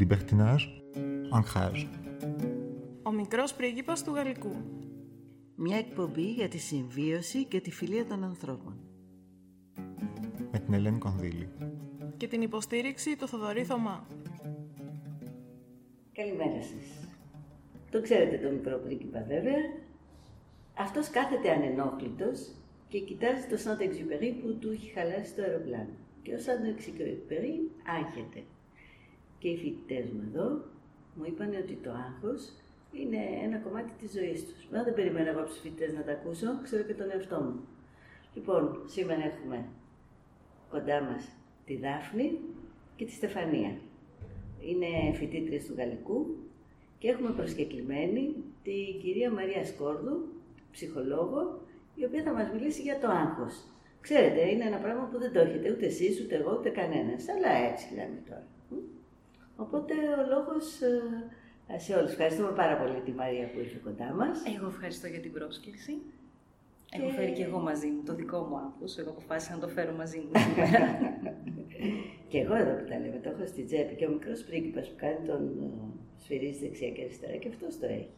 Libertinage, ancrage. Ο μικρός πρίγκιπας του Γαλλικού. Μια εκπομπή για τη συμβίωση και τη φιλία των ανθρώπων. Με την Ελένη Κονδύλη. Και την υποστήριξη του Θοδωρή Θωμά. Καλημέρα σας. Το ξέρετε το μικρό πρίγκιπα βέβαια. Αυτός κάθεται ανενόχλητος και κοιτάζει το Σάντα Εξιουπερί που του έχει χαλάσει το αεροπλάνο. Και ο Σάντα Εξιουπερί άγχεται. Και οι φοιτητές μου εδώ μου είπαν ότι το άγχος είναι ένα κομμάτι της ζωής τους. Μα δεν περιμένω εγώ από τους φοιτητές να τα ακούσω, ξέρω και τον εαυτό μου. Λοιπόν, σήμερα έχουμε κοντά μας τη Δάφνη και τη Στεφανία. Είναι φοιτήτριες του Γαλλικού και έχουμε προσκεκλημένη την κυρία Μαρία Σκόρδου, ψυχολόγο, η οποία θα μας μιλήσει για το άγχος. Ξέρετε, είναι ένα πράγμα που δεν το έχετε ούτε εσείς, ούτε εγώ, ούτε κανένας, αλλά έτσι λέμε τώρα. Οπότε ο λόγος ε, σε όλους. Ευχαριστούμε πάρα πολύ τη Μαρία που ήρθε κοντά μας. Εγώ ευχαριστώ για την πρόσκληση. Και... Έχω φέρει και εγώ μαζί μου το δικό μου άγχος. Εγώ αποφάσισα να το φέρω μαζί μου σήμερα. και εγώ εδώ που τα λέμε, το έχω στην τσέπη και ο μικρός πρίγκιπας που κάνει τον uh, σφυρίζει δεξιά και αριστερά και αυτός το έχει.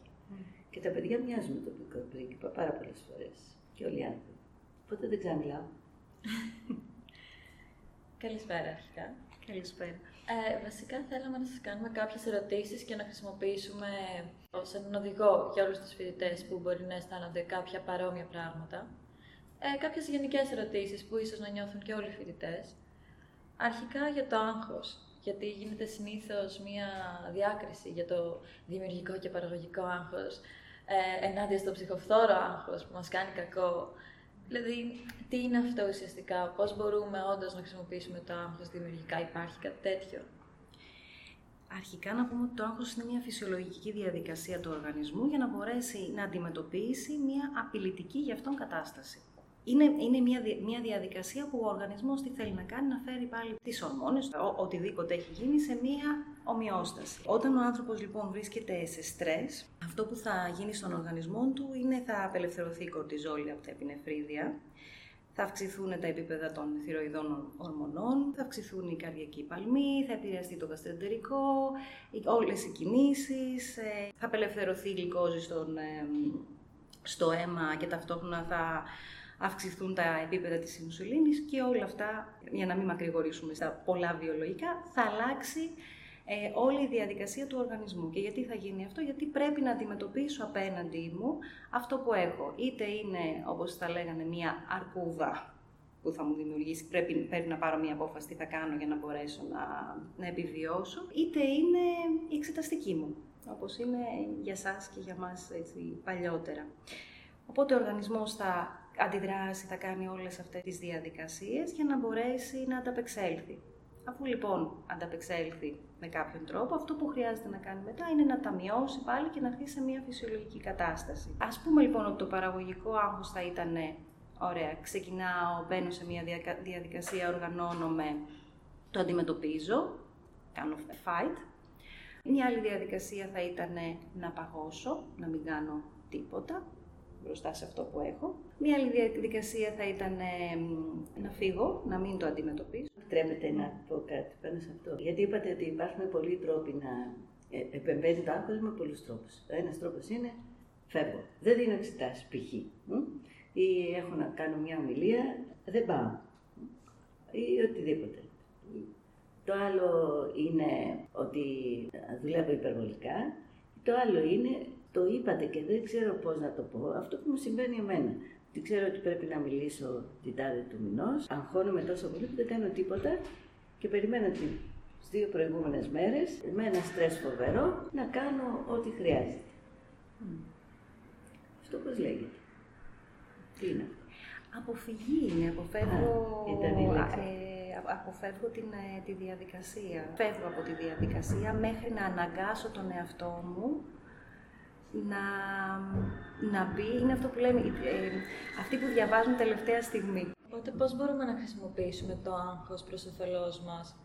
Και τα παιδιά μοιάζουν με τον μικρό πρίγκιπα πάρα πολλές φορές. Και όλοι οι άνθρωποι. Οπότε δεν ξαναμιλάω. Καλησπέρα αρχικά. Καλησπέρα. Ε, βασικά θέλαμε να σας κάνουμε κάποιες ερωτήσεις και να χρησιμοποιήσουμε ως έναν οδηγό για όλους τους φοιτητές που μπορεί να αισθάνονται κάποια παρόμοια πράγματα. Ε, κάποιες γενικές ερωτήσεις που ίσως να νιώθουν και όλοι οι φοιτητές. Αρχικά για το άγχος, γιατί γίνεται συνήθως μία διάκριση για το δημιουργικό και παραγωγικό άγχος ε, ενάντια στο ψυχοφθόρο άγχος που μας κάνει κακό Δηλαδή, τι είναι αυτό ουσιαστικά, πώς μπορούμε όντως να χρησιμοποιήσουμε το άγχος δημιουργικά, υπάρχει κάτι τέτοιο; Αρχικά να πούμε ότι το άγχος είναι μια φυσιολογική διαδικασία του οργανισμού για να μπορέσει να αντιμετωπίσει μια απειλητική για αυτόν κατάσταση. Είναι, είναι μια, μια διαδικασία που ο οργανισμός τι θέλει να κάνει, να φέρει πάλι τις ορμόνες, ο, οτιδήποτε έχει γίνει σε μια ομοιόσταση. Όταν ο άνθρωπος λοιπόν βρίσκεται σε στρες, αυτό που θα γίνει στον οργανισμό του είναι θα απελευθερωθεί η κορτιζόλη από τα επινεφρίδια, θα αυξηθούν τα επίπεδα των θηροειδών ορμονών, θα αυξηθούν οι καρδιακοί παλμοί, θα επηρεαστεί το γαστρεντερικό, όλες οι κινήσεις, ε, θα απελευθερωθεί η γλυκόζη στον, ε, στο αίμα και ταυτόχρονα θα αυξηθούν τα επίπεδα της ινσουλίνης και όλα αυτά, για να μην μακρηγορήσουμε στα πολλά βιολογικά, θα αλλάξει ε, όλη η διαδικασία του οργανισμού. Και γιατί θα γίνει αυτό, γιατί πρέπει να αντιμετωπίσω απέναντί μου αυτό που έχω. Είτε είναι, όπως θα λέγανε, μία αρκούδα που θα μου δημιουργήσει, πρέπει, πρέπει να πάρω μία απόφαση τι θα κάνω για να μπορέσω να, να επιβιώσω, είτε είναι η εξεταστική μου, όπως είναι για σας και για μας έτσι, παλιότερα. Οπότε ο οργανισμός θα αντιδράσει, θα κάνει όλες αυτές τις διαδικασίες για να μπορέσει να ανταπεξέλθει. Αφού λοιπόν ανταπεξέλθει με κάποιον τρόπο, αυτό που χρειάζεται να κάνει μετά είναι να τα μειώσει πάλι και να έρθει σε μια φυσιολογική κατάσταση. Ας πούμε λοιπόν ότι το παραγωγικό άγχος θα ήταν ωραία, ξεκινάω, μπαίνω σε μια διαδικασία, οργανώνομαι, το αντιμετωπίζω, κάνω fight. Μια άλλη διαδικασία θα ήταν να παγώσω, να μην κάνω τίποτα, μπροστά σε αυτό που έχω. Μία άλλη διαδικασία θα ήταν να φύγω, να μην το αντιμετωπίσω. Επιτρέπετε να πω κάτι πάνω σε αυτό. Γιατί είπατε ότι υπάρχουν πολλοί τρόποι να ε, επεμβαίνει το άγχος με πολλούς τρόπους. Ο ένας τρόπος είναι φεύγω. Δεν δίνω εξετάσεις π.χ. Ή έχω να κάνω μια ομιλία, δεν πάω. Ή οτιδήποτε. Το άλλο είναι ότι δουλεύω υπερβολικά. Το άλλο είναι το είπατε και δεν ξέρω πώς να το πω, αυτό που μου συμβαίνει εμένα. Τι ξέρω ότι πρέπει να μιλήσω την τάδε του μηνός. Αγχώνομαι τόσο πολύ που δεν κάνω τίποτα και περιμένω τις δύο προηγούμενες μέρες με ένα στρες φοβερό να κάνω ό,τι χρειάζεται. Αυτό πώς λέγεται; Τι είναι αυτό; Αποφυγή είναι, αποφεύγω, ε, αποφεύγω την, ε, τη διαδικασία. Φεύγω από τη διαδικασία μέχρι να αναγκάσω τον εαυτό μου να, να μπει, είναι αυτό που λέμε, ε, αυτοί που διαβάζουν τελευταία στιγμή. Οπότε πώς μπορούμε να χρησιμοποιήσουμε το άγχος προς όφελός μας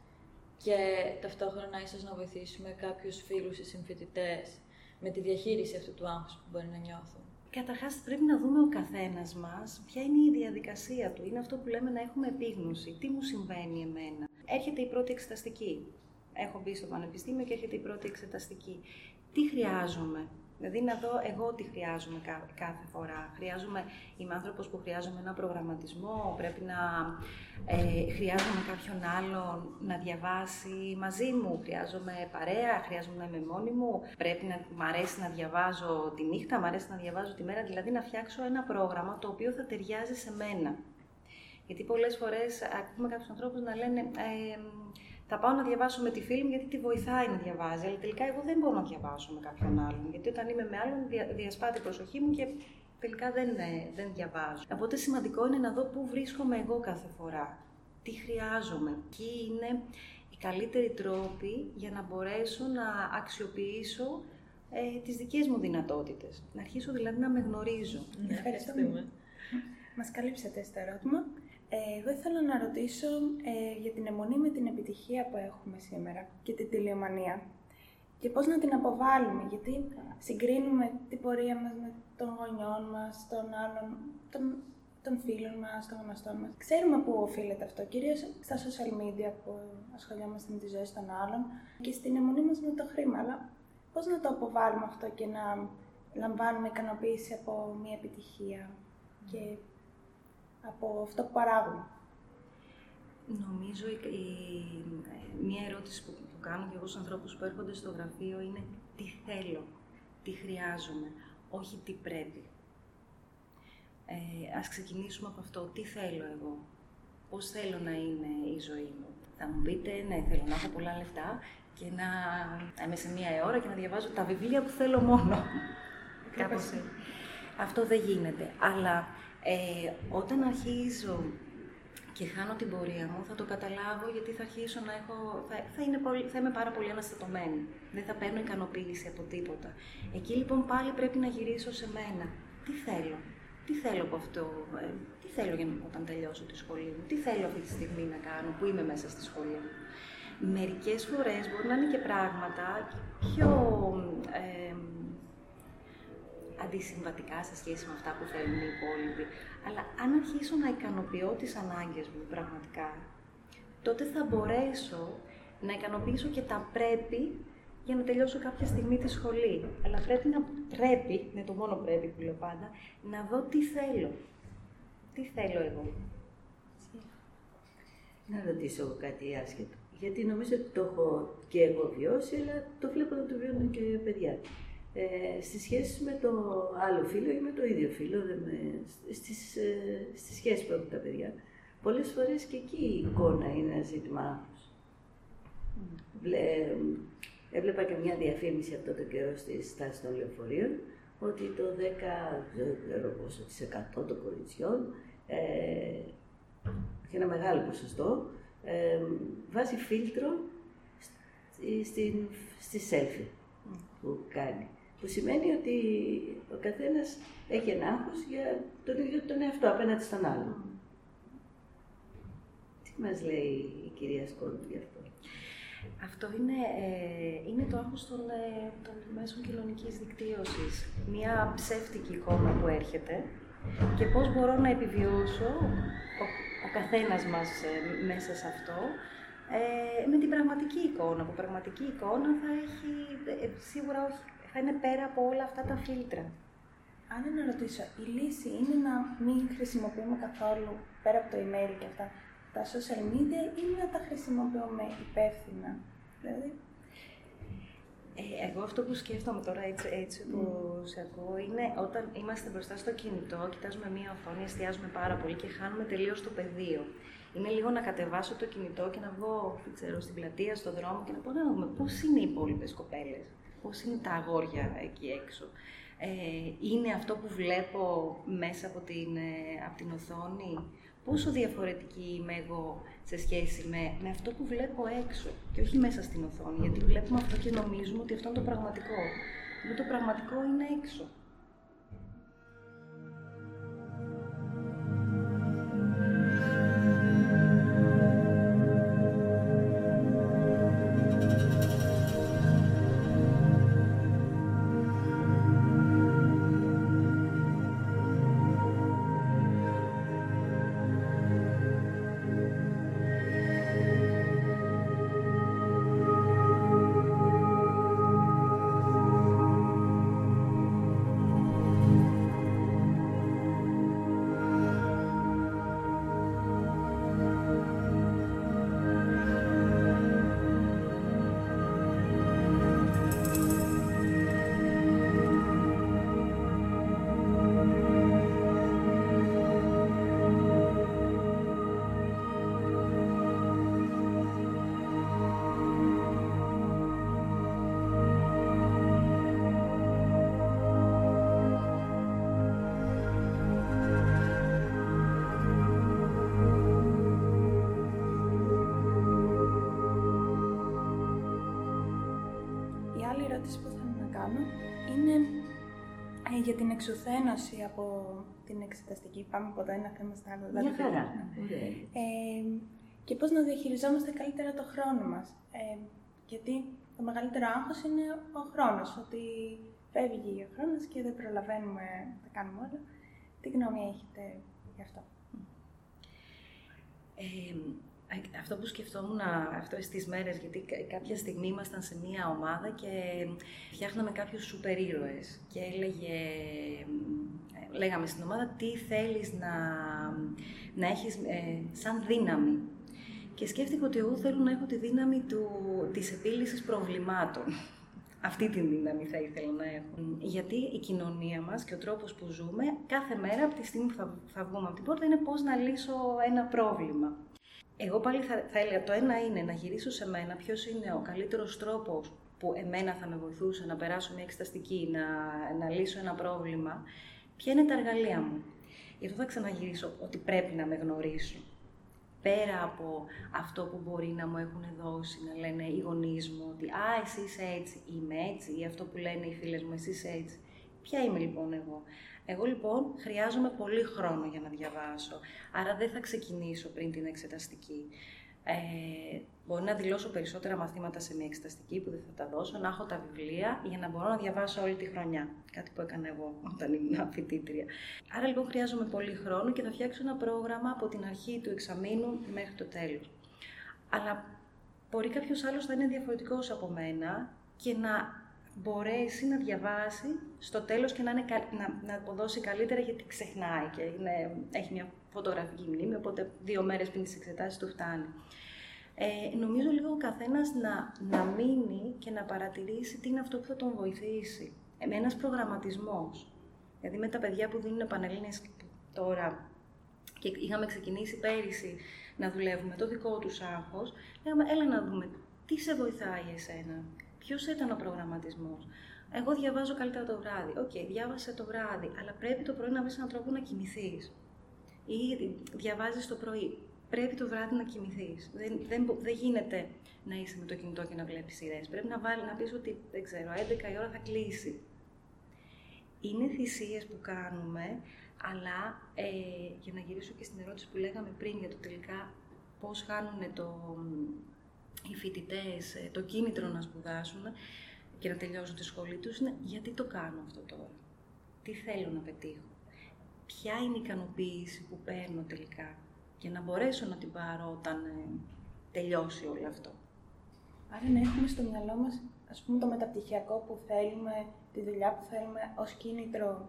και ταυτόχρονα ίσως να βοηθήσουμε κάποιους φίλους ή συμφοιτητές με τη διαχείριση αυτού του άγχους που μπορεί να νιώθουν; Καταρχάς πρέπει να δούμε ο καθένας μας ποια είναι η διαδικασία του. Είναι αυτό που λέμε να έχουμε επίγνωση. Τι μου συμβαίνει εμένα; έρχεται η πρώτη εξεταστική. Έχω μπει στο πανεπιστήμιο και έρχεται η πρώτη εξεταστική. Τι χρειάζομαι, Δηλαδή να δω εγώ τι χρειάζομαι κάθε φορά. Χρειάζομαι, είμαι άνθρωπος που χρειάζομαι ένα προγραμματισμό, πρέπει να ε, χρειάζομαι κάποιον άλλον να διαβάσει μαζί μου, χρειάζομαι παρέα, χρειάζομαι να είμαι μόνη μου, πρέπει να μ' αρέσει να διαβάζω τη νύχτα, μ' αρέσει να διαβάζω τη μέρα, δηλαδή να φτιάξω ένα πρόγραμμα το οποίο θα ταιριάζει σε μένα. Γιατί πολλές φορές ακούμε κάποιους ανθρώπους να λένε ε, θα πάω να διαβάσω με τη φίλη μου γιατί τη βοηθάει να διαβάζει. Αλλά τελικά εγώ δεν μπορώ να διαβάσω με κάποιον άλλον. Γιατί όταν είμαι με άλλον, διασπάται η προσοχή μου και τελικά δεν, ε, δεν διαβάζω. Οπότε σημαντικό είναι να δω πού βρίσκομαι εγώ κάθε φορά. Τι χρειάζομαι. Ποιοι είναι οι καλύτεροι τρόποι για να μπορέσω να αξιοποιήσω ε, τις δικές μου δυνατότητες. Να αρχίσω δηλαδή να με γνωρίζω. Ναι, ευχαριστούμε. Μας καλύψατε στο ερώτημα. Ε, εγώ ήθελα να ρωτήσω ε, για την αιμονή με την επιτυχία που έχουμε σήμερα και την τηλεομανία και πώς να την αποβάλουμε, γιατί συγκρίνουμε την πορεία μας με των γονιών μας, των άλλων, των, των φίλων μας, των γνωστών μας. Ξέρουμε πού οφείλεται αυτό, κυρίως στα social media που ασχολιόμαστε με τη ζωή των άλλων και στην αιμονή μας με το χρήμα, αλλά πώς να το αποβάλουμε αυτό και να λαμβάνουμε ικανοποίηση από μια επιτυχία και από αυτό που παράγουμε. Νομίζω η, μία ερώτηση που, που κάνω και εγώ στους ανθρώπους που έρχονται στο γραφείο είναι τι θέλω, τι χρειάζομαι, όχι τι πρέπει. Ε, ας ξεκινήσουμε από αυτό. Τι θέλω εγώ, πώς θέλω να είναι η ζωή μου. Θα μου πείτε, ναι, θέλω να έχω πολλά λεφτά και να είμαι σε μία ώρα και να διαβάζω τα βιβλία που θέλω μόνο. Κάπως Αυτό δεν γίνεται. Αλλά ε, όταν αρχίζω και χάνω την πορεία μου, θα το καταλάβω γιατί θα αρχίσω να έχω. θα, θα, είναι πολύ, θα είμαι πάρα πολύ αναστατωμένη. Δεν θα παίρνω ικανοποίηση από τίποτα. Εκεί λοιπόν πάλι πρέπει να γυρίσω σε μένα. Τι θέλω, τι θέλω από αυτό, ε, τι θέλω για, όταν τελειώσω τη σχολή μου, τι θέλω αυτή τη στιγμή να κάνω που είμαι μέσα στη σχολή μου; Μερικές φορές μπορεί να είναι και πράγματα πιο ε, αντισυμβατικά σε σχέση με αυτά που θέλουν οι υπόλοιποι. Αλλά αν αρχίσω να ικανοποιώ τις ανάγκες μου πραγματικά, τότε θα μπορέσω να ικανοποιήσω και τα πρέπει για να τελειώσω κάποια στιγμή τη σχολή. Αλλά πρέπει να πρέπει, είναι το μόνο πρέπει που λέω πάντα, να δω τι θέλω. Τι θέλω εγώ. Να ρωτήσω εγώ κάτι άσχετο. Γιατί νομίζω ότι το έχω και εγώ βιώσει, αλλά το βλέπω να το βιώνουν και παιδιά ε, στις σχέσεις με το άλλο φίλο ή με το ίδιο φίλο, με, στις, ε, στις σχέσεις που έχουν τα παιδιά. Πολλές φορές και εκεί η εικόνα είναι ένα ζήτημα άγχους. έβλεπα και μια διαφήμιση αυτό το καιρό στη στάση των λεωφορείων, ότι το 10, δεν ξέρω πόσο της 100 των κοριτσιών, ε, και ένα μεγάλο ποσοστό, ε, βάζει φίλτρο στη, στη, στη selfie που κάνει. Που σημαίνει ότι ο καθένας έχει ένα άγχος για τον ίδιο τον εαυτό απέναντι στον άλλον. Τι μας λέει η κυρία Σκόντου γι' αυτό; Αυτό είναι, ε, είναι το άγχος των, ε, των μέσων κοινωνικής δικτύωσης. Μία ψεύτικη εικόνα που έρχεται και πώς μπορώ να επιβιώσω ο, ο καθένας μας ε, μέσα σε αυτό ε, με την πραγματική εικόνα. Που πραγματική εικόνα θα έχει, ε, σίγουρα όχι, θα είναι πέρα από όλα αυτά τα φίλτρα. Αν να ρωτήσω, η λύση είναι να μην χρησιμοποιούμε καθόλου, πέρα από το email και αυτά, τα social media ή να τα χρησιμοποιούμε υπεύθυνα; Δηλαδή... Ε, εγώ αυτό που σκέφτομαι τώρα έτσι, έτσι που mm. σε ακούω είναι όταν είμαστε μπροστά στο κινητό, κοιτάζουμε μία οθόνη, εστιάζουμε πάρα πολύ και χάνουμε τελείως το πεδίο είναι λίγο να κατεβάσω το κινητό και να βγω, δεν ξέρω, στην πλατεία, στον δρόμο και να πω να δούμε πώς είναι οι υπόλοιπες κοπέλες, πώς είναι τα αγόρια εκεί έξω. Ε, είναι αυτό που βλέπω μέσα από την, ε, από την οθόνη, πόσο διαφορετική είμαι εγώ σε σχέση με, με αυτό που βλέπω έξω και όχι μέσα στην οθόνη, γιατί βλέπουμε αυτό και νομίζουμε ότι αυτό είναι το πραγματικό. Но το πραγματικό είναι έξω. Εξουθένωση από την εξεταστική, πάμε από το ένα θέμα στο άλλο. Μια δηλαδή. χαρά. Ωραία. Ε, και πώς να διαχειριζόμαστε καλύτερα το χρόνο μας. Ε, γιατί το μεγαλύτερο άγχος είναι ο χρόνος, ότι φεύγει ο χρόνος και δεν προλαβαίνουμε να τα κάνουμε όλα. Τι γνώμη έχετε γι' αυτό; Ε, αυτό που σκεφτόμουν αυτές τις μέρες, γιατί κα- κάποια στιγμή ήμασταν σε μία ομάδα και φτιάχναμε κάποιους σούπερ ήρωες και έλεγε, ε, λέγαμε στην ομάδα τι θέλεις να, να έχεις ε, σαν δύναμη. Και σκέφτηκα ότι εγώ θέλω να έχω τη δύναμη του, της επίλυσης προβλημάτων. Αυτή την δύναμη θα ήθελα να έχω. Γιατί η κοινωνία μας και ο τρόπος που ζούμε, κάθε μέρα από τη στιγμή που θα, θα βγούμε από την πόρτα είναι πώς να λύσω ένα πρόβλημα. Εγώ πάλι θα, θα έλεγα το ένα είναι να γυρίσω σε μένα ποιος είναι ο καλύτερος τρόπος που εμένα θα με βοηθούσε να περάσω μια εξεταστική, να, να λύσω ένα πρόβλημα. Ποια είναι τα εργαλεία μου. Γι' αυτό θα ξαναγυρίσω ότι πρέπει να με γνωρίσω πέρα από αυτό που μπορεί να μου έχουν δώσει, να λένε οι γονείς μου ότι «Α, εσύ είσαι έτσι, είμαι έτσι» ή αυτό που λένε οι φίλες μου «Εσύ είσαι έτσι». Ποια είμαι λοιπόν εγώ. Εγώ λοιπόν χρειάζομαι πολύ χρόνο για να διαβάσω, άρα δεν θα ξεκινήσω πριν την εξεταστική. Ε, μπορεί να δηλώσω περισσότερα μαθήματα σε μια εξεταστική που δεν θα τα δώσω, να έχω τα βιβλία για να μπορώ να διαβάσω όλη τη χρονιά. Κάτι που έκανα εγώ όταν ήμουν φοιτήτρια. Άρα λοιπόν χρειάζομαι πολύ χρόνο και θα φτιάξω ένα πρόγραμμα από την αρχή του εξαμήνου μέχρι το τέλος. Αλλά μπορεί κάποιος άλλος να είναι διαφορετικός από μένα και να μπορέσει να διαβάσει στο τέλος και να, είναι, κα- να, να αποδώσει καλύτερα γιατί ξεχνάει και είναι, έχει μια φωτογραφική μνήμη, οπότε δύο μέρες πριν τις εξετάσεις του φτάνει. Ε, νομίζω λίγο ο καθένας να, να μείνει και να παρατηρήσει τι είναι αυτό που θα τον βοηθήσει. Ε, με ένας προγραμματισμός. Δηλαδή με τα παιδιά που δίνουν πανελλήνιες τώρα και είχαμε ξεκινήσει πέρυσι να δουλεύουμε το δικό τους άγχος, λέγαμε έλα να δούμε τι σε βοηθάει εσένα, ποιος ήταν ο προγραμματισμός. Εγώ διαβάζω καλύτερα το βράδυ. Οκ, διάβασε το βράδυ, αλλά πρέπει το πρωί να βρεις έναν τρόπο να κοιμηθείς. Ή διαβάζεις το πρωί. Πρέπει το βράδυ να κοιμηθείς. Δεν, δεν, μπο- δεν γίνεται να είσαι με το κινητό και να βλέπεις σειρές. Πρέπει να βάλει να πεις ότι δεν ξέρω, 11 η ώρα θα κλείσει. Είναι θυσίες που κάνουμε, αλλά ε, για να γυρίσω και στην ερώτηση που λέγαμε πριν για το τελικά πώς χάνουν το, οι φοιτητές το κίνητρο να σπουδάσουν και να τελειώσουν τη σχολή τους, είναι γιατί το κάνω αυτό τώρα; Τι θέλω να πετύχω; Ποια είναι η ικανοποίηση που παίρνω τελικά και να μπορέσω να την πάρω όταν ε, τελειώσει όλο αυτό; Άρα να έχουμε στο μυαλό μας, ας πούμε, το μεταπτυχιακό που θέλουμε, τη δουλειά που θέλουμε ως κίνητρο.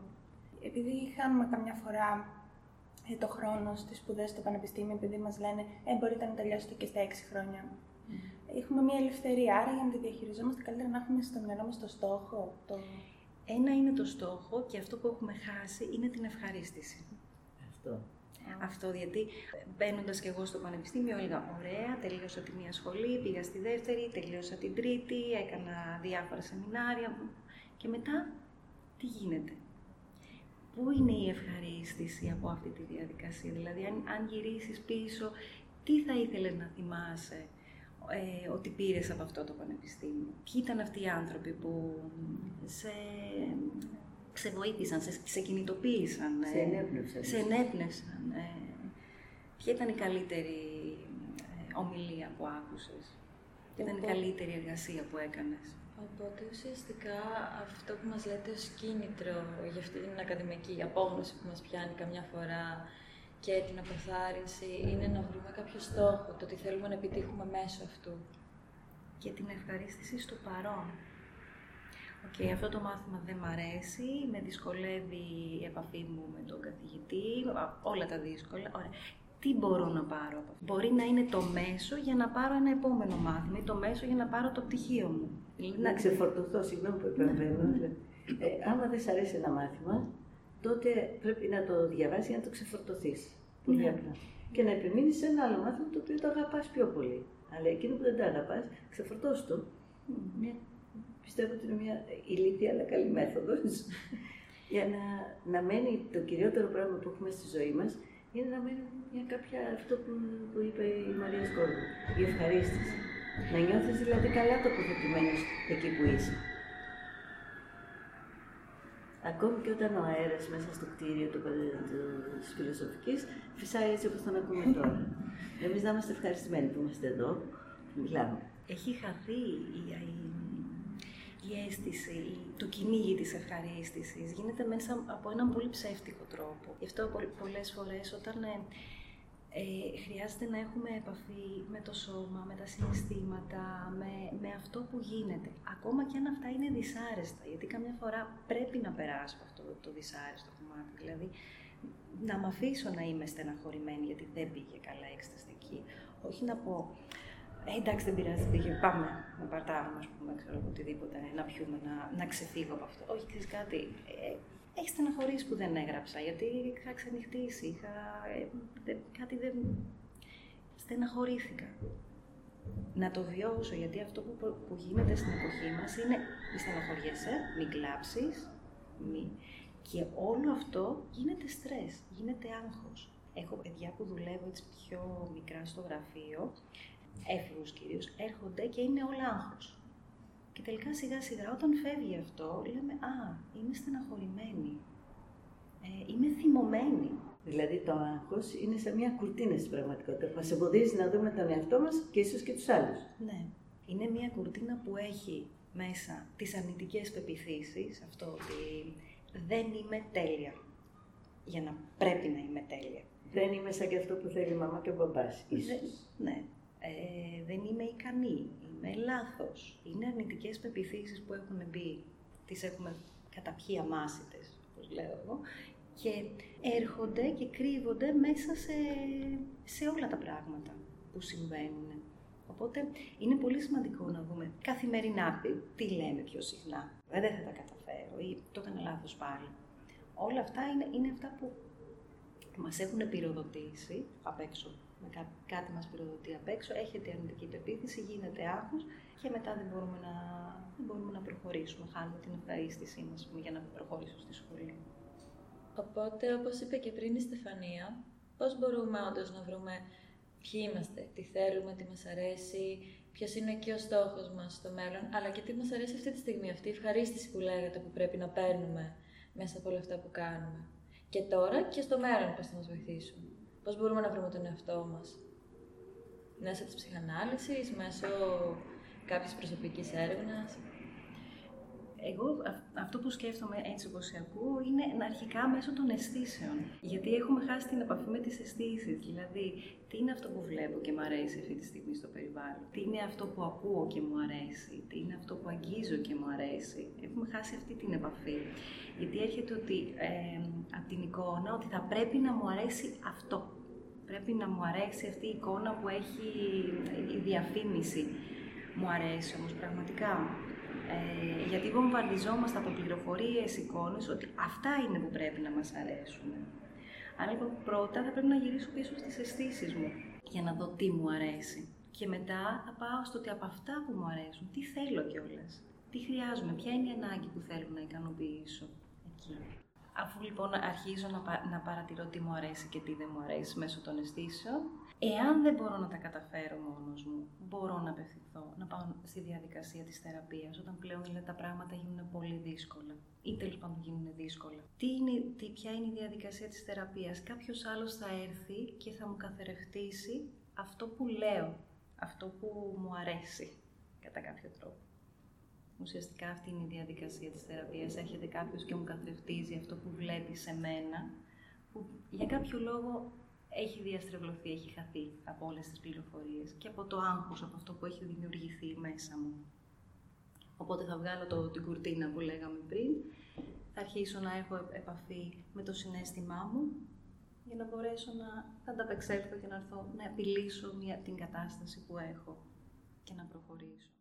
Επειδή χάνουμε καμιά φορά ε, το χρόνο στις σπουδές στο πανεπιστήμιο, επειδή μας λένε «Ε, μπορείτε να τελειώσετε και στα 6 χρόνια». Έχουμε μια ελευθερία, άρα για να τη διαχειριζόμαστε καλύτερα να έχουμε στο μυαλό μας το στόχο, το... Ένα είναι το στόχο και αυτό που έχουμε χάσει είναι την ευχαρίστηση. Αυτό. Αυτό γιατί μπαίνοντας και εγώ στο πανεπιστήμιο έλεγα: Ωραία, τελείωσα τη μία σχολή, πήγα στη δεύτερη, τελείωσα την τρίτη, έκανα διάφορα σεμινάρια. Και μετά τι γίνεται; Πού είναι η ευχαρίστηση από αυτή τη διαδικασία, δηλαδή αν, αν γυρίσεις πίσω, τι θα ήθελες να θυμάσαι; Ε, ότι πήρες από αυτό το πανεπιστήμιο. Ποιοι ήταν αυτοί οι άνθρωποι που σε ξεβοήθησαν, σε, σε κινητοποίησαν. Σε ενέπνευσαν. Σε ενέπνευσαν. Ε, ποια ήταν η καλύτερη ε, ομιλία που άκουσες; Ποια ήταν η Οπότε- καλύτερη εργασία που έκανες; Οπότε ουσιαστικά αυτό που μας λέτε ως κίνητρο για αυτή την ακαδημαϊκή απόγνωση που μας πιάνει καμιά φορά και την αποθάρρυνση είναι να βρούμε κάποιο στόχο, το τι θέλουμε να επιτύχουμε μέσω αυτού. και την ευχαρίστηση στο παρόν. Οκ, αυτό το μάθημα δεν μ' αρέσει, με δυσκολεύει η επαφή μου με τον καθηγητή, α, όλα τα δύσκολα. Ωραία. Τι μπορώ να πάρω από αυτό; Μπορεί να είναι το μέσο για να πάρω ένα επόμενο μάθημα ή το μέσο για να πάρω το πτυχίο μου. Δηλαδή, Να ξεφορτωθώ, συγγνώμη που επεμβαίνω. Ε, άμα δεν σ' αρέσει ένα μάθημα, τότε πρέπει να το διαβάσεις για να το ξεφορτωθείς. Πολύ Ναι. απλά. Και να επιμείνεις σε ένα άλλο μάθημα το οποίο το αγαπάς πιο πολύ. Αλλά εκείνο που δεν το αγαπάς, ξεφορτώσ' το. Μια, πιστεύω ότι είναι μια ηλίθια αλλά καλή μέθοδος. για να, να μένει το κυριότερο πράγμα που έχουμε στη ζωή μας είναι να μένει μια κάποια, αυτό που, που είπε η Μαρία Σκόρδου, η ευχαρίστηση. Να νιώθεις δηλαδή καλά τοποθετημένος εκεί που είσαι. Ακόμη και όταν ο αέρας μέσα στο κτίριο του, της φιλοσοφικής φυσάει έτσι όπως τον ακούμε τώρα. Εμείς να είμαστε ευχαριστημένοι που είμαστε εδώ, μιλάμε. Έχει χαθεί η, η, η αίσθηση, το κυνήγι της ευχαρίστησης. Γίνεται μέσα από έναν πολύ ψεύτικο τρόπο. Γι' αυτό πολλές φορές όταν ε, ε, χρειάζεται να έχουμε επαφή με το σώμα, με τα συναισθήματα, με, με αυτό που γίνεται. Ακόμα και αν αυτά είναι δυσάρεστα, γιατί καμιά φορά πρέπει να περάσω αυτό το δυσάρεστο κομμάτι. Δηλαδή, να με αφήσω να είμαι στεναχωρημένη γιατί δεν πήγε καλά η εξεταστική. Όχι να πω, ε, εντάξει δεν πειράζει, δεν πήγε, πάμε να παρτάρουμε, ας πούμε, ξέρω, οτιδήποτε, να πιούμε, να, να ξεφύγω από αυτό. Όχι, ξέρεις κάτι, ε, έχει στεναχωρήσει που δεν έγραψα, γιατί είχα ξενυχτήσει, είχα, ε, κάτι δεν... Στεναχωρήθηκα. Να το βιώσω, γιατί αυτό που, που γίνεται στην εποχή μας είναι μη στεναχωριέσαι, μην κλάψεις, μη... Και όλο αυτό γίνεται στρες, γίνεται άγχος. Έχω παιδιά που δουλεύω έτσι πιο μικρά στο γραφείο, έφηβους κυρίως, έρχονται και είναι όλα άγχος. Και τελικά σιγά σιγά όταν φεύγει αυτό, λέμε «Α, είμαι στεναχωρημένη, ε, είμαι θυμωμένη». Δηλαδή το άγχος είναι σαν μια κουρτίνα στην πραγματικότητα που μας εμποδίζει να δούμε τον εαυτό μας και ίσως και τους άλλους. Ναι. Είναι μια κουρτίνα που έχει μέσα τις αρνητικές πεπιθήσεις, αυτό ότι δεν είμαι τέλεια, για να πρέπει να είμαι τέλεια. Δεν είμαι σαν και αυτό που θέλει η μαμά και ο μπαμπάς, ναι. Ε, δεν είμαι ικανή, είμαι λάθος. Είναι αρνητικές πεπιθήσεις που έχουν μπει, τις έχουμε καταπιεί αμάσιτες, όπως λέω εγώ, και έρχονται και κρύβονται μέσα σε, σε όλα τα πράγματα που συμβαίνουν. Οπότε είναι πολύ σημαντικό να δούμε καθημερινά τι λέμε πιο συχνά. Δεν θα τα καταφέρω ή το έκανα λάθος πάλι. Όλα αυτά είναι, είναι αυτά που μας έχουν πυροδοτήσει απ' έξω με κά, κάτι μας πυροδοτεί απ' έξω, έχετε αρνητική πεποίθηση, γίνεται άγχος και μετά δεν μπορούμε να, δεν μπορούμε να προχωρήσουμε, χάνουμε την ευχαρίστησή μας για να προχωρήσω στη σχολή. Οπότε, όπως είπε και πριν η Στεφανία, πώς μπορούμε όντως να βρούμε ποιοι είμαστε, τι θέλουμε, τι μας αρέσει, ποιος είναι και ο στόχος μας στο μέλλον, αλλά και τι μας αρέσει αυτή τη στιγμή, αυτή η ευχαρίστηση που λέγατε που πρέπει να παίρνουμε μέσα από όλα αυτά που κάνουμε. Και τώρα και στο μέλλον πώς θα μας βοηθήσουν. Πώς μπορούμε να βρούμε τον εαυτό μας; Μέσω της ψυχανάλυσης, μέσω κάποιης προσωπικής έρευνας; Εγώ αυτό που σκέφτομαι έτσι όπως σε ακούω είναι αρχικά μέσω των αισθήσεων. Γιατί έχουμε χάσει την επαφή με τις αισθήσεις. Δηλαδή, τι είναι αυτό που βλέπω και μου αρέσει αυτή τη στιγμή στο περιβάλλον; Τι είναι αυτό που ακούω και μου αρέσει; Τι είναι αυτό που αγγίζω και μου αρέσει; Έχουμε χάσει αυτή την επαφή. Γιατί έρχεται ότι, ε, από την εικόνα ότι θα πρέπει να μου αρέσει αυτό. Πρέπει να μου αρέσει αυτή η εικόνα που έχει η διαφήμιση. Μου αρέσει όμως πραγματικά. Ε, γιατί βομβαρδιζόμαστε από πληροφορίες, εικόνες, ότι αυτά είναι που πρέπει να μας αρέσουν. Άρα λοιπόν πρώτα θα πρέπει να γυρίσω πίσω στις αισθήσεις μου για να δω τι μου αρέσει. Και μετά θα πάω στο ότι από αυτά που μου αρέσουν, τι θέλω κιόλας. Τι χρειάζομαι, ποια είναι η ανάγκη που θέλω να ικανοποιήσω εκεί. Αφού λοιπόν αρχίζω να, να παρατηρώ τι μου αρέσει και τι δεν μου αρέσει μέσω των αισθήσεων, εάν δεν μπορώ να τα καταφέρω μόνος μου, μπορώ να απευθυνθώ, να πάω στη διαδικασία της θεραπείας, όταν πλέον δηλαδή, τα πράγματα γίνουν πολύ δύσκολα ή τέλος πάντων γίνουν δύσκολα. Τι είναι, τι, ποια είναι η διαδικασία της θεραπείας; Κάποιος άλλος θα έρθει και θα μου καθερευτήσει αυτό που λέω, αυτό που μου αρέσει, κατά κάποιο τρόπο. Ουσιαστικά αυτή είναι η διαδικασία της θεραπείας. Έρχεται κάποιος και μου καθρεφτίζει αυτό που βλέπει σε μένα, που για κάποιο λόγο έχει διαστρεβλωθεί, έχει χαθεί από όλες τις πληροφορίες και από το άγχος, από αυτό που έχει δημιουργηθεί μέσα μου. Οπότε θα βγάλω το, την κουρτίνα που λέγαμε πριν, θα αρχίσω να έχω επαφή με το συνέστημά μου για να μπορέσω να ανταπεξέλθω και να έρθω να επιλύσω μια, την κατάσταση που έχω και να προχωρήσω.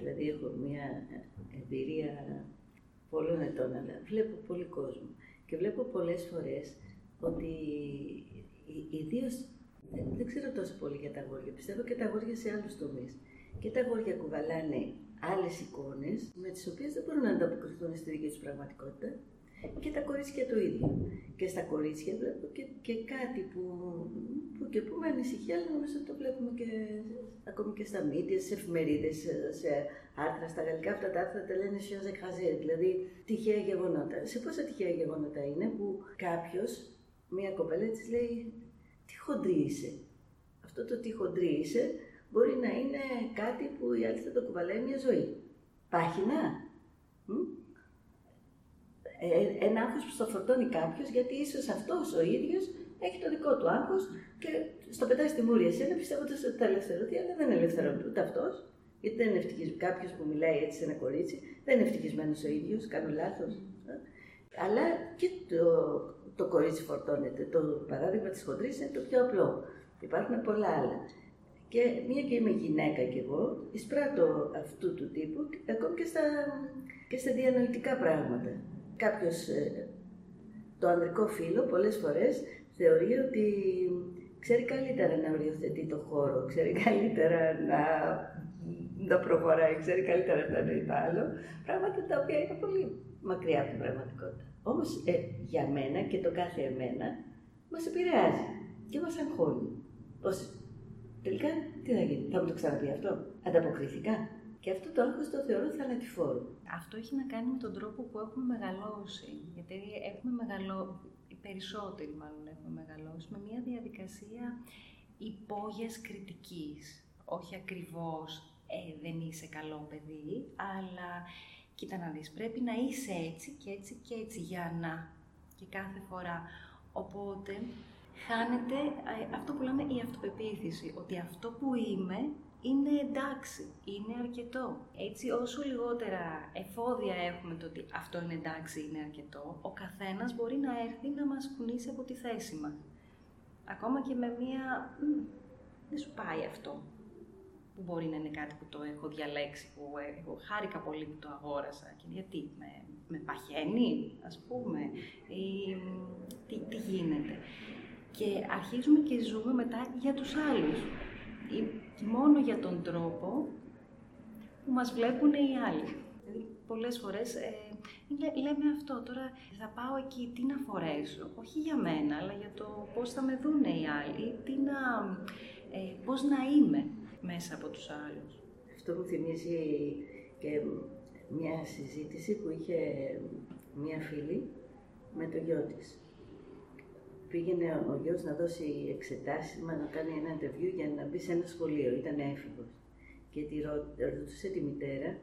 Δηλαδή έχω μια εμπειρία πολλών ετών, αλλά βλέπω πολύ κόσμο. Και βλέπω πολλές φορές ότι ιδίως δεν ξέρω τόσο πολύ για τα αγόρια, πιστεύω και τα αγόρια σε άλλους τομείς. Και τα αγόρια κουβαλάνε άλλες εικόνες με τις οποίες δεν μπορούν να ανταποκριθούν στη δική τους πραγματικότητα και τα κορίτσια το ίδιο. Και στα κορίτσια βλέπω και, και κάτι που, που και που με ανησυχεί, αλλά νομίζω ότι το βλέπουμε και ακόμη και στα μύτια, στι εφημερίδες, σε άρθρα στα γαλλικά. Αυτά τα άρθρα τα λένε σιόζ εκχαζέ, δηλαδή τυχαία γεγονότα. Σε πόσα τυχαία γεγονότα είναι που κάποιος, μία κοπέλα της λέει, Τι χοντρή είσαι. Αυτό το τι χοντρή είσαι μπορεί να είναι κάτι που η άλλη θα το κουβαλάει μια ζωή. Πάχυνα. Ε, ένα άγχος που στο φορτώνει κάποιος, γιατί ίσως αυτός ο ίδιος έχει το δικό του άγχος και στο πετάει στη μούρη εσένα πιστεύοντα ότι θα ελευθερωθεί, αλλά δεν ελευθερώνει ούτε αυτός. Γιατί δεν είναι ευτυχισμένο. Κάποιος που μιλάει έτσι σε ένα κορίτσι δεν είναι ευτυχισμένος ο ίδιος, κάνω λάθος. Ε. Αλλά και το, το κορίτσι φορτώνεται. Το παράδειγμα της χοντρής είναι το πιο απλό. Υπάρχουν πολλά άλλα. Και μία και είμαι γυναίκα κι εγώ, εισπράττω αυτού του τύπου, ακόμη και στα, και στα διανοητικά πράγματα κάποιος, ε, το ανδρικό φύλλο πολλές φορές θεωρεί ότι ξέρει καλύτερα να οριοθετεί το χώρο, ξέρει καλύτερα να, να προχωράει, ξέρει καλύτερα να είναι το άλλο, πράγματα τα οποία είναι πολύ μακριά από την πραγματικότητα. Όμως ε, για μένα και το κάθε εμένα μας επηρεάζει και μας αγχώνει. Πως τελικά τι θα γίνει, θα μου το ξαναπεί αυτό, ανταποκριθήκα, και αυτό το άγχος το θεωρώ θανατηφόρο. Αυτό έχει να κάνει με τον τρόπο που έχουμε μεγαλώσει. Γιατί έχουμε μεγαλώσει, οι περισσότεροι μάλλον έχουμε μεγαλώσει, με μια διαδικασία υπόγειας κριτικής. Όχι ακριβώς ε, δεν είσαι καλό παιδί, αλλά κοίτα να δεις, πρέπει να είσαι έτσι και έτσι και έτσι για να. Και κάθε φορά. Οπότε χάνεται ε, αυτό που λέμε η αυτοπεποίθηση, ότι αυτό που είμαι είναι εντάξει, είναι αρκετό. Έτσι, όσο λιγότερα εφόδια έχουμε το ότι αυτό είναι εντάξει, είναι αρκετό, ο καθένας μπορεί να έρθει να μας κουνήσει από τη θέση μας. Ακόμα και με μία... δεν σου πάει αυτό. Που μπορεί να είναι κάτι που το έχω διαλέξει, που έχω χάρηκα πολύ που το αγόρασα. Και γιατί, με, με παχαίνει, ας πούμε, ή τι, τι γίνεται. Και αρχίζουμε και ζούμε μετά για τους άλλους ή μόνο για τον τρόπο που μας βλέπουν οι άλλοι. Δηλαδή, πολλές φορές ε, λέμε αυτό, τώρα θα πάω εκεί, τι να φορέσω, όχι για μένα, αλλά για το πώς θα με δουν οι άλλοι, τι να, ε, πώς να είμαι μέσα από τους άλλους. Αυτό μου θυμίζει και μια συζήτηση που είχε μια φίλη με το γιο της πήγαινε ο γιος να δώσει εξετάσεις, μα να κάνει ένα interview για να μπει σε ένα σχολείο. Ήταν έφηβος. Και τη ρωτούσε τη μητέρα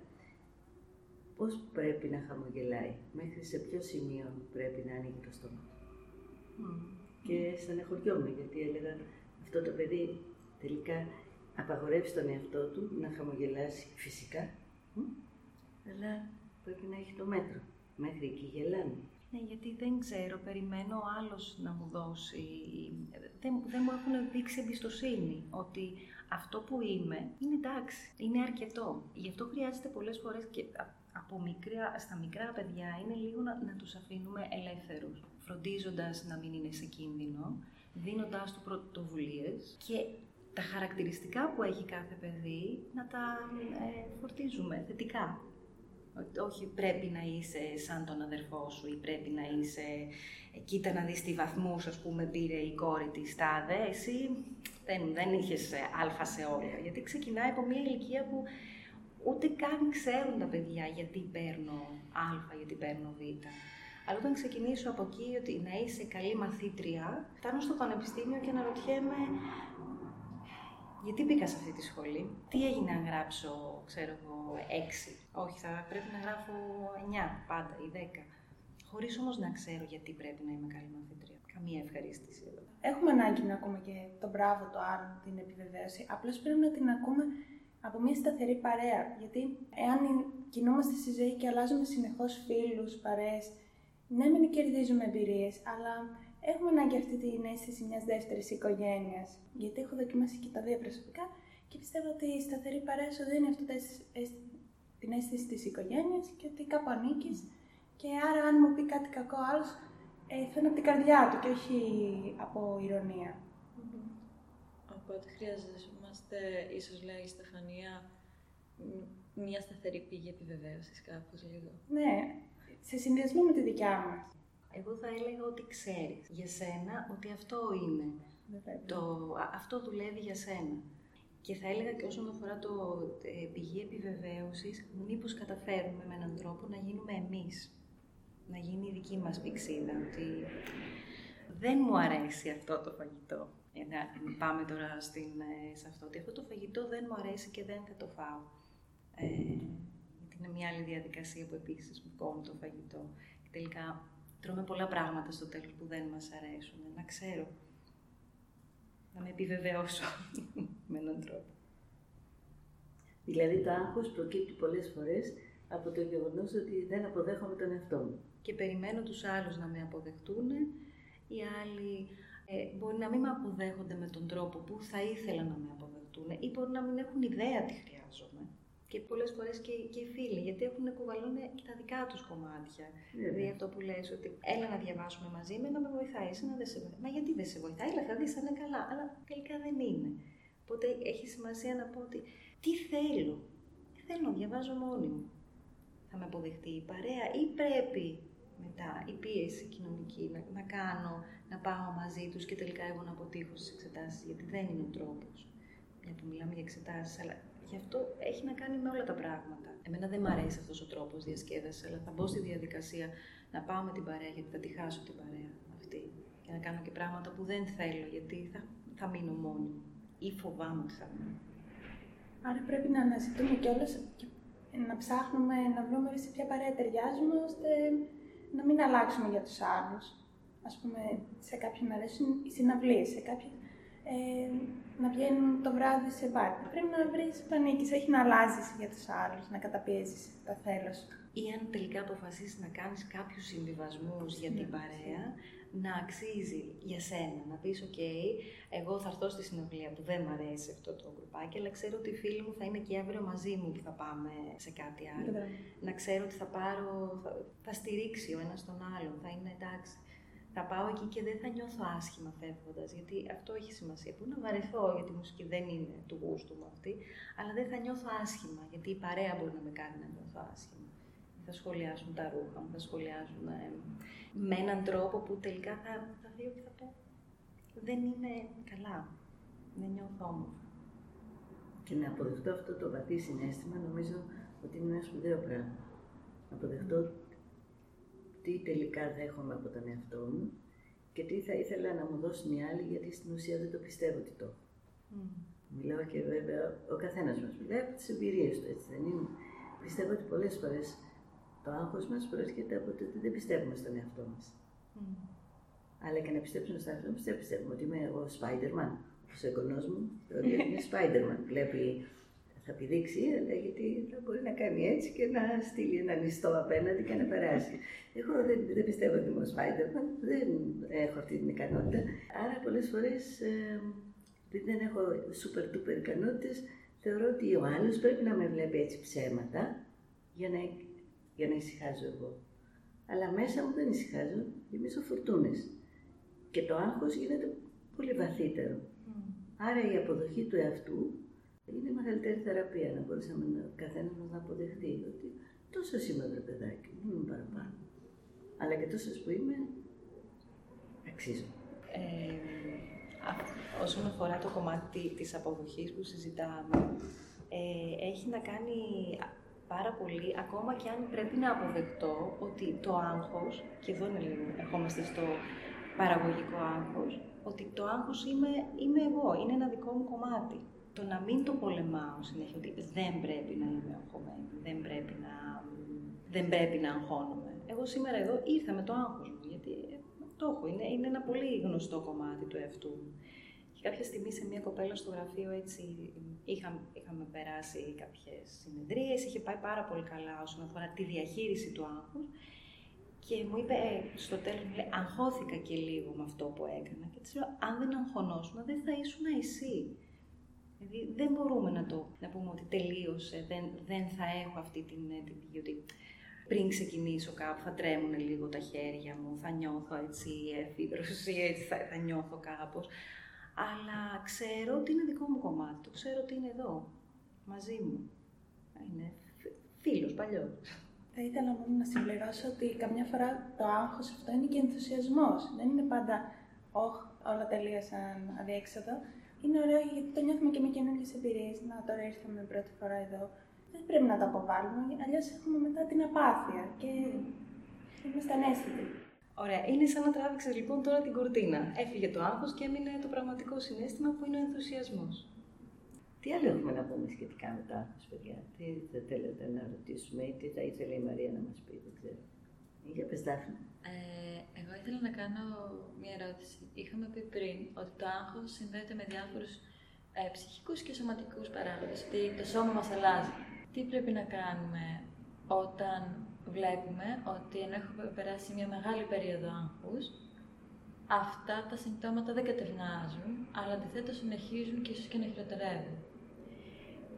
πώς πρέπει να χαμογελάει, μέχρι σε ποιο σημείο πρέπει να ανοίγει το στόμα του. Mm. Και στενεχωριόμαι γιατί έλεγα αυτό το παιδί τελικά απαγορεύει στον εαυτό του να χαμογελάσει φυσικά, αλλά πρέπει να έχει το μέτρο. Μέχρι εκεί γελάνε. Ναι, γιατί δεν ξέρω, περιμένω ο άλλος να μου δώσει, δεν, δεν μου έχουν δείξει εμπιστοσύνη ότι αυτό που είμαι είναι εντάξει, είναι αρκετό. Γι' αυτό χρειάζεται πολλές φορές και από μικρά, στα μικρά παιδιά είναι λίγο να, να τους αφήνουμε ελεύθερους, φροντίζοντας να μην είναι σε κίνδυνο, δίνοντάς του πρωτοβουλίες και τα χαρακτηριστικά που έχει κάθε παιδί να τα ε, φορτίζουμε θετικά όχι πρέπει να είσαι σαν τον αδερφό σου ή πρέπει να είσαι, κοίτα να δεις τι βαθμούς, ας πούμε, πήρε η κόρη της τάδε, εσύ δεν, δεν είχες ε, αλφα σε όλα, γιατί ξεκινάει από μια ηλικία που ούτε καν ξέρουν τα παιδιά γιατί παίρνω α, γιατί παίρνω β. Αλλά όταν ξεκινήσω από εκεί ότι να είσαι καλή μαθήτρια, φτάνω στο πανεπιστήμιο και αναρωτιέμαι γιατί μπήκα σε αυτή τη σχολή, τι έγινε να γράψω, ξέρω εγώ, 6. Όχι, θα πρέπει να γράφω 9 πάντα ή 10. Χωρίς όμως να ξέρω γιατί πρέπει να είμαι καλή μαθήτρια. Καμία ευχαρίστηση εδώ. Έχουμε ανάγκη να ακούμε και τον μπράβο το άλλο, την επιβεβαίωση. Απλώς πρέπει να την ακούμε από μια σταθερή παρέα. Γιατί εάν κινούμαστε στη ζωή και αλλάζουμε συνεχώς φίλους, παρέες, ναι, μην κερδίζουμε εμπειρίες, αλλά έχουμε ανάγκη αυτή την αίσθηση μιας δεύτερης οικογένειας. Γιατί έχω δοκιμάσει και τα δύο προσωπικά Και πιστεύω ότι η σταθερή παρέα σου δίνει αυτό το αίσθη- αίσθη- την αίσθηση της οικογένειας και ότι κάπου ανήκεις. Και άρα αν μου πει κάτι κακό άλλος, ε, θα είναι από την καρδιά του και όχι από ηρωνία. Οπότε χρειαζόμαστε, ίσως λέει η Στεφανία, μ- μια σταθερή πηγή επιβεβαίωσης κάπως λίγο. Ναι, σε συνδυασμό με τη δικιά μας. Εγώ θα έλεγα ότι ξέρεις για σένα ότι αυτό είναι. Βέβαια. Το, α- αυτό δουλεύει για σένα. Και θα έλεγα και όσον αφορά το ε, πηγή επιβεβαίωσης, μήπως καταφέρουμε με έναν τρόπο να γίνουμε εμείς. Να γίνει η δική μας πηξίδα, ότι δεν μου αρέσει αυτό το φαγητό. Ε, να πάμε τώρα στην, ε, σε αυτό, ότι αυτό το φαγητό δεν μου αρέσει και δεν θα το φάω. Ε, γιατί είναι μια άλλη διαδικασία που επίσης μου κόβει το φαγητό. Και τελικά τρώμε πολλά πράγματα στο τέλος που δεν μας αρέσουν. Να ξέρω να με επιβεβαιώσω με έναν τρόπο. Δηλαδή το άγχος προκύπτει πολλές φορές από το γεγονός ότι δεν αποδέχομαι τον εαυτό μου. Και περιμένω τους άλλους να με αποδεχτούν, οι άλλοι ε, μπορεί να μην με αποδέχονται με τον τρόπο που θα ήθελα να με αποδεχτούν ή μπορεί να μην έχουν ιδέα τι χρειάζομαι. Και πολλές φορές και, και οι φίλοι, γιατί έχουν κουβαλώνει και τα δικά τους κομμάτια. Δηλαδή αυτό που λες ότι έλα να διαβάσουμε μαζί με να με βοηθάει, εσένα δεν σε βοηθάει. Μα γιατί δεν σε βοηθάει, έλα θα δεις θα είναι καλά, αλλά τελικά δεν είναι. Οπότε έχει σημασία να πω ότι τι θέλω. Θέλω να διαβάζω μόνη μου. Θα με αποδεχτεί η παρέα ή πρέπει μετά η πίεση κοινωνική να, να κάνω, να πάω μαζί τους και τελικά εγώ να αποτύχω στις εξετάσεις, γιατί δεν είναι ο τρόπος. Για που μιλάμε για εξετάσεις, αλλά γι' αυτό έχει να κάνει με όλα τα πράγματα. Εμένα δεν μ' αρέσει αυτός ο τρόπος διασκέδασης, αλλά θα μπω στη διαδικασία να πάω με την παρέα, γιατί θα τη χάσω την παρέα αυτή. Και να κάνω και πράγματα που δεν θέλω, γιατί θα, θα μείνω μόνη μου. Ή φοβάμαι ότι θα μείνω. Άρα πρέπει να αναζητούμε κιόλας και να ψάχνουμε να βρούμε σε ποια παρέα ταιριάζουμε, ώστε να μην αλλάξουμε για τους άλλους. Ας πούμε, σε κάποιον αρέσουν οι συναυλίες, σε κάποιον ε, να βγαίνουν το βράδυ σε μπαρ. Πρέπει να βρεις πού ανήκεις, όχι να αλλάζεις για τους άλλους, να καταπιέζεις τα θέλω σου. Ή αν τελικά αποφασίσεις να κάνεις κάποιους συμβιβασμούς για την παρέα, να αξίζει για σένα. Να πεις, οκ, εγώ θα έρθω στη συναυλία που δεν μου αρέσει αυτό το γκρουπάκι, αλλά ξέρω ότι οι φίλοι μου θα είναι και αύριο μαζί μου που θα πάμε σε κάτι άλλο. Να ξέρω ότι θα πάρω, θα, θα στηρίξει ο ένας τον άλλον, θα είναι εντάξει. Θα πάω εκεί και δεν θα νιώθω άσχημα φεύγοντας, γιατί αυτό έχει σημασία. Που να βαρεθώ, γιατί η μουσική δεν είναι του γούστου μου αυτή, αλλά δεν θα νιώθω άσχημα, γιατί η παρέα μπορεί να με κάνει να νιώθω άσχημα. Θα σχολιάσουν τα ρούχα μου, θα σχολιάσουν ε, με έναν τρόπο που τελικά θα, θα δει ότι θα πω. Δεν είναι καλά. Δεν νιώθω όμορφα. Και να αποδεχτώ αυτό το βαθύ συνέστημα νομίζω ότι είναι ένα σπουδαίο πράγμα. Να αποδεχτώ τι τελικά δέχομαι από τον εαυτό μου και τι θα ήθελα να μου δώσουν οι άλλοι γιατί στην ουσία δεν το πιστεύω ότι το έχω. Μιλάω και βέβαια ο καθένας μας μιλάει από τις εμπειρίες του, έτσι δεν είναι. Πιστεύω ότι πολλές φορές το άγχος μας προέρχεται από το ότι δεν πιστεύουμε στον εαυτό μας. Αλλά και να πιστέψουμε στον εαυτό μας, δεν πιστεύουμε ότι είμαι εγώ Spider-Man. Όπω ο εγγονό μου θεωρεί ότι είναι Spider-Man. Βλέπει, θα πηδήξει, αλλά γιατί θα μπορεί να κάνει έτσι και να στείλει ένα ληστό απέναντι και να περάσει. Εγώ δεν, δεν πιστεύω ότι είμαι ο Spider-Man, δεν έχω αυτή την ικανότητα. Άρα πολλές φορές. Ε, επειδή δεν έχω super duper ικανότητες, θεωρώ ότι ο άλλος πρέπει να με βλέπει έτσι ψέματα για να, για να ησυχάζω εγώ. Αλλά μέσα μου δεν ησυχάζω, γεμίζω φουρτούνες. Και το άγχος γίνεται πολύ βαθύτερο. Άρα η αποδοχή του εαυτού είναι η μεγαλύτερη θεραπεία. Να μπορούσαμε να, καθένας μας να αποδεχτεί ότι τόσο είμαι το παιδάκι, δεν είμαι παραπάνω. Αλλά και τόσο που είμαι, αξίζω. Ε, α- όσον αφορά το κομμάτι της αποδοχής που συζητάμε, ε, έχει να κάνει πάρα πολύ, ακόμα και αν πρέπει να αποδεκτώ ότι το άγχος, και εδώ είναι λίγο, ερχόμαστε στο παραγωγικό άγχος, ότι το άγχος είμαι, είμαι εγώ, είναι ένα δικό μου κομμάτι. Το να μην το πολεμάω συνέχεια, ότι δεν πρέπει να είμαι αγχωμένη, δεν πρέπει να, δεν πρέπει να αγχώνομαι. Εγώ σήμερα εδώ ήρθα με το άγχος μου, γιατί το έχω, είναι, είναι ένα πολύ γνωστό κομμάτι του εαυτού μου. Και κάποια στιγμή σε μια κοπέλα στο γραφείο έτσι είχαμε, είχαμε περάσει κάποιες συνεδρίες, είχε πάει πάρα πολύ καλά όσον αφορά τη διαχείριση του άγχους και μου είπε ε, στο τέλος, μου λέει, αγχώθηκα και λίγο με αυτό που έκανα. Και της λέω, αν δεν αγχωνόσουν, δεν θα ήσουν εσύ. Δηλαδή δεν μπορούμε να το να πούμε ότι τελείωσε, δεν, δεν θα έχω αυτή την, την πηγή, ότι πριν ξεκινήσω κάπου θα τρέμουν λίγο τα χέρια μου, θα νιώθω έτσι εφήδρωση, έτσι θα, θα νιώθω κάπως. Αλλά ξέρω ότι είναι δικό μου κομμάτι, το ξέρω ότι είναι εδώ, μαζί μου. Είναι φίλος, παλιός. Θα ήθελα μόνο να συμπληρώσω ότι καμιά φορά το άγχος αυτό είναι και ενθουσιασμός. Δεν είναι πάντα, όχ, όλα τελείωσαν αδιέξοδο. Είναι ωραίο γιατί το νιώθουμε και με καινούργιες εμπειρίες. Να τώρα ήρθαμε πρώτη φορά εδώ. Δεν πρέπει να το αποβάλουμε, αλλιώς έχουμε μετά την απάθεια και είμαστε ανέστητοι. Ωραία. Είναι σαν να τράβηξε λοιπόν τώρα την κουρτίνα. Έφυγε το άγχος και έμεινε το πραγματικό συνέστημα που είναι ο ενθουσιασμός. Τι άλλο έχουμε να πούμε σχετικά με το άγχος, παιδιά; Τι θα θέλετε να ρωτήσουμε ή τι θα ήθελε η Μαρία να μας πει, δεν ξέρω. Για πες Δάφνη. Ε, εγώ ήθελα να κάνω μια ερώτηση. Είχαμε πει πριν ότι το άγχος συνδέεται με διάφορους ε, ψυχικούς και σωματικούς παράγοντες, ότι το σώμα μας αλλάζει. Τι πρέπει να κάνουμε όταν βλέπουμε ότι ενώ έχουμε περάσει μια μεγάλη περίοδο άγχους, αυτά τα συμπτώματα δεν κατευνάζουν, αλλά αντιθέτως συνεχίζουν και ίσως και να χειροτερεύουν;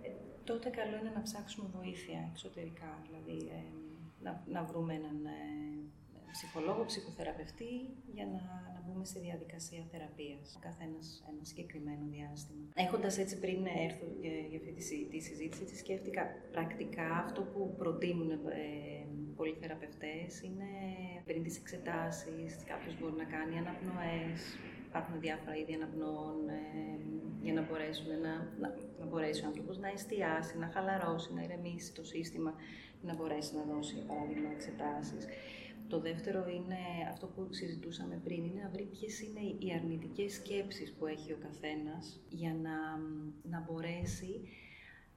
Ε, τότε καλό είναι να ψάξουμε βοήθεια εξωτερικά, δηλαδή ε, να, να βρούμε έναν ε, ψυχολόγο, ψυχοθεραπευτή για να, να μπούμε στη διαδικασία θεραπείας. Ο καθένας ένα συγκεκριμένο διάστημα. Έχοντας έτσι πριν έρθω για, για αυτή τη, συζήτηση, τη σκέφτηκα πρακτικά αυτό που προτείνουν ε, πολλοί θεραπευτές είναι πριν τις εξετάσεις, κάποιος μπορεί να κάνει αναπνοές, υπάρχουν διάφορα είδη αναπνοών ε, για να, μπορέσουν να, να, να μπορέσει ο άνθρωπος να εστιάσει, να χαλαρώσει, να ηρεμήσει το σύστημα, να μπορέσει να δώσει, για παράδειγμα, εξετάσεις. Το δεύτερο είναι αυτό που συζητούσαμε πριν, είναι να βρει ποιες είναι οι αρνητικές σκέψεις που έχει ο καθένας για να, να μπορέσει